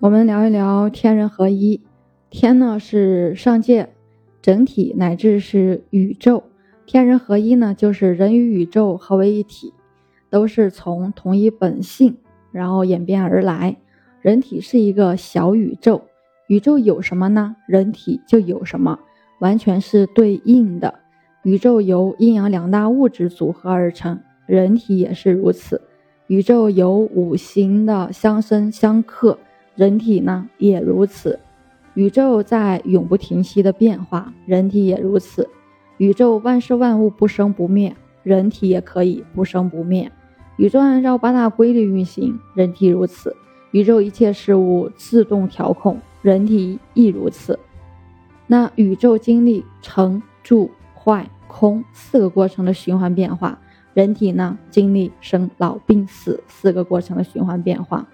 我们聊一聊天人合一。天呢是上界，整体乃至是宇宙。天人合一呢，就是人与宇宙合为一体，都是从同一本性然后演变而来。人体是一个小宇宙，宇宙有什么呢？人体就有什么，完全是对应的。宇宙由阴阳两大物质组合而成，人体也是如此。宇宙由五行的相生相克，人体呢也如此。宇宙在永不停息的变化，人体也如此。宇宙万事万物不生不灭，人体也可以不生不灭。宇宙按照八大规律运行，人体如此。宇宙一切事物自动调控，人体亦如此。那宇宙经历成、住、坏、空四个过程的循环变化，人体呢经历生、老、病、死四个过程的循环变化。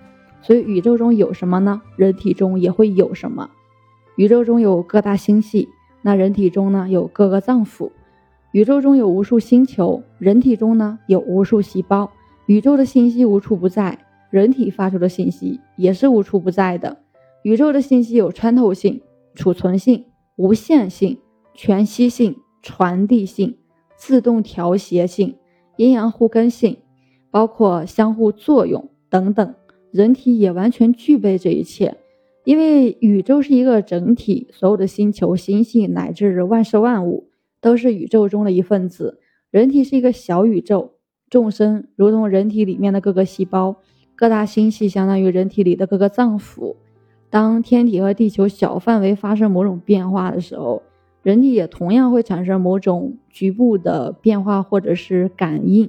所以宇宙中有什么呢？人体中也会有什么。宇宙中有各大星系。那人体中呢有各个脏腑，宇宙中有无数星球，人体中呢有无数细胞。宇宙的信息无处不在，人体发出的信息也是无处不在的。宇宙的信息有穿透性、储存性、无限性、全息性、传递性、自动调谐性、阴阳互根性，包括相互作用等等。人体也完全具备这一切。因为宇宙是一个整体，所有的星球、星系乃至万事万物都是宇宙中的一份子。人体是一个小宇宙，众生如同人体里面的各个细胞，各大星系相当于人体里的各个脏腑。当天体和地球小范围发生某种变化的时候，人体也同样会产生某种局部的变化或者是感应。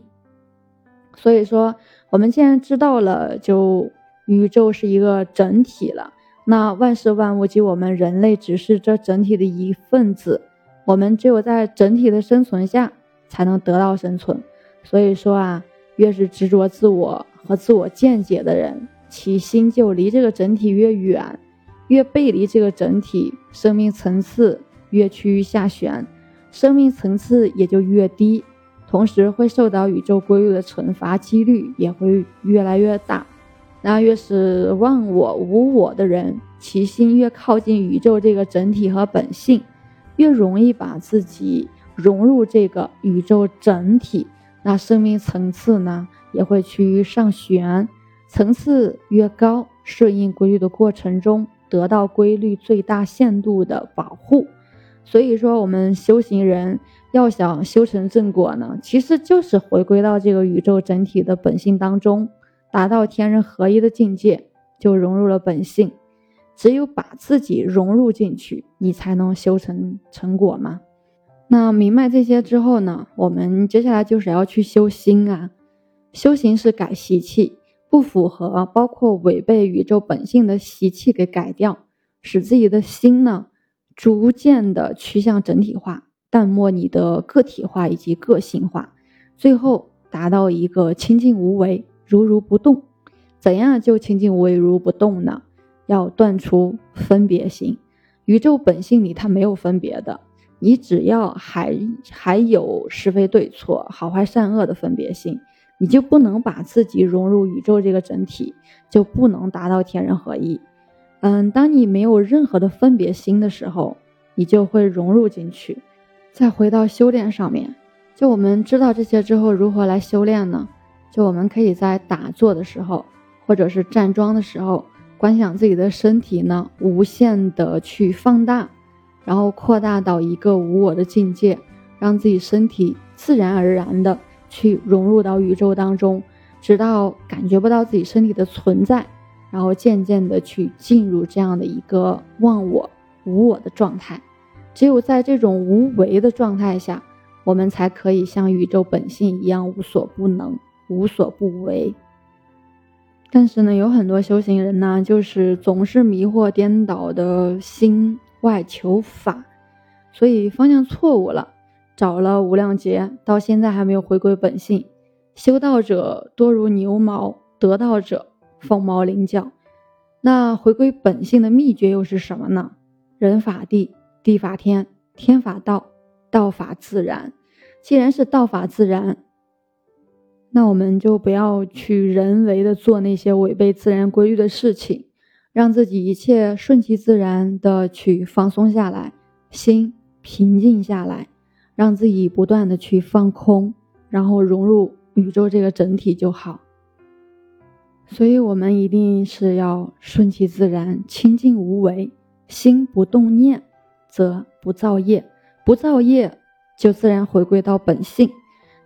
所以说，我们既然知道了，就宇宙是一个整体了。那万事万物及我们人类只是这整体的一份子，我们只有在整体的生存下才能得到生存。所以说啊，越是执着自我和自我见解的人，其心就离这个整体越远，越背离这个整体，生命层次越趋于下旋，生命层次也就越低，同时会受到宇宙规律的惩罚，几率也会越来越大。那越是忘我、无我的人，其心越靠近宇宙这个整体和本性，越容易把自己融入这个宇宙整体。那生命层次呢，也会趋于上旋，层次越高，顺应规律的过程中，得到规律最大限度的保护。所以说，我们修行人要想修成正果呢，其实就是回归到这个宇宙整体的本性当中。达到天人合一的境界，就融入了本性。只有把自己融入进去，你才能修成成果嘛。那明白这些之后呢，我们接下来就是要去修心啊。修行是改习气，不符合包括违背宇宙本性的习气给改掉，使自己的心呢逐渐的趋向整体化，淡漠你的个体化以及个性化，最后达到一个清净无为。如如不动，怎样就清净无为如不动呢？要断除分别心。宇宙本性里它没有分别的，你只要还还有是非对错、好坏善恶的分别心，你就不能把自己融入宇宙这个整体，就不能达到天人合一。嗯，当你没有任何的分别心的时候，你就会融入进去。再回到修炼上面，就我们知道这些之后，如何来修炼呢？就我们可以在打坐的时候，或者是站桩的时候，观想自己的身体呢，无限的去放大，然后扩大到一个无我的境界，让自己身体自然而然的去融入到宇宙当中，直到感觉不到自己身体的存在，然后渐渐的去进入这样的一个忘我、无我的状态。只有在这种无为的状态下，我们才可以像宇宙本性一样无所不能。无所不为，但是呢，有很多修行人呢，就是总是迷惑颠倒的心外求法，所以方向错误了。找了无量劫，到现在还没有回归本性。修道者多如牛毛，得道者凤毛麟角。那回归本性的秘诀又是什么呢？人法地，地法天，天法道，道法自然。既然是道法自然。那我们就不要去人为的做那些违背自然规律的事情，让自己一切顺其自然的去放松下来，心平静下来，让自己不断的去放空，然后融入宇宙这个整体就好。所以，我们一定是要顺其自然，清净无为，心不动念，则不造业，不造业就自然回归到本性。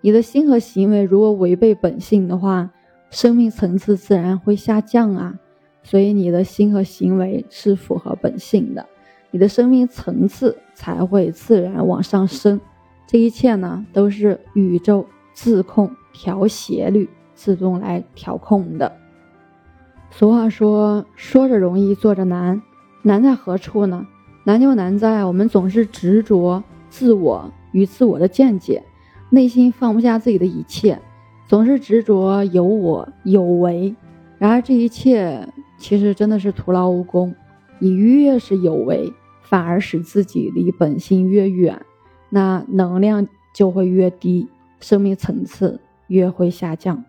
你的心和行为如果违背本性的话，生命层次自然会下降啊。所以，你的心和行为是符合本性的，你的生命层次才会自然往上升。这一切呢，都是宇宙自控调谐律自动来调控的。俗话说：“说着容易，做着难。”难在何处呢？难就难在我们总是执着自我与自我的见解，内心放不下自己的一切，总是执着有我有为。然而这一切其实真的是徒劳无功。你越是有为，反而使自己离本心越远，那能量就会越低，生命层次越会下降。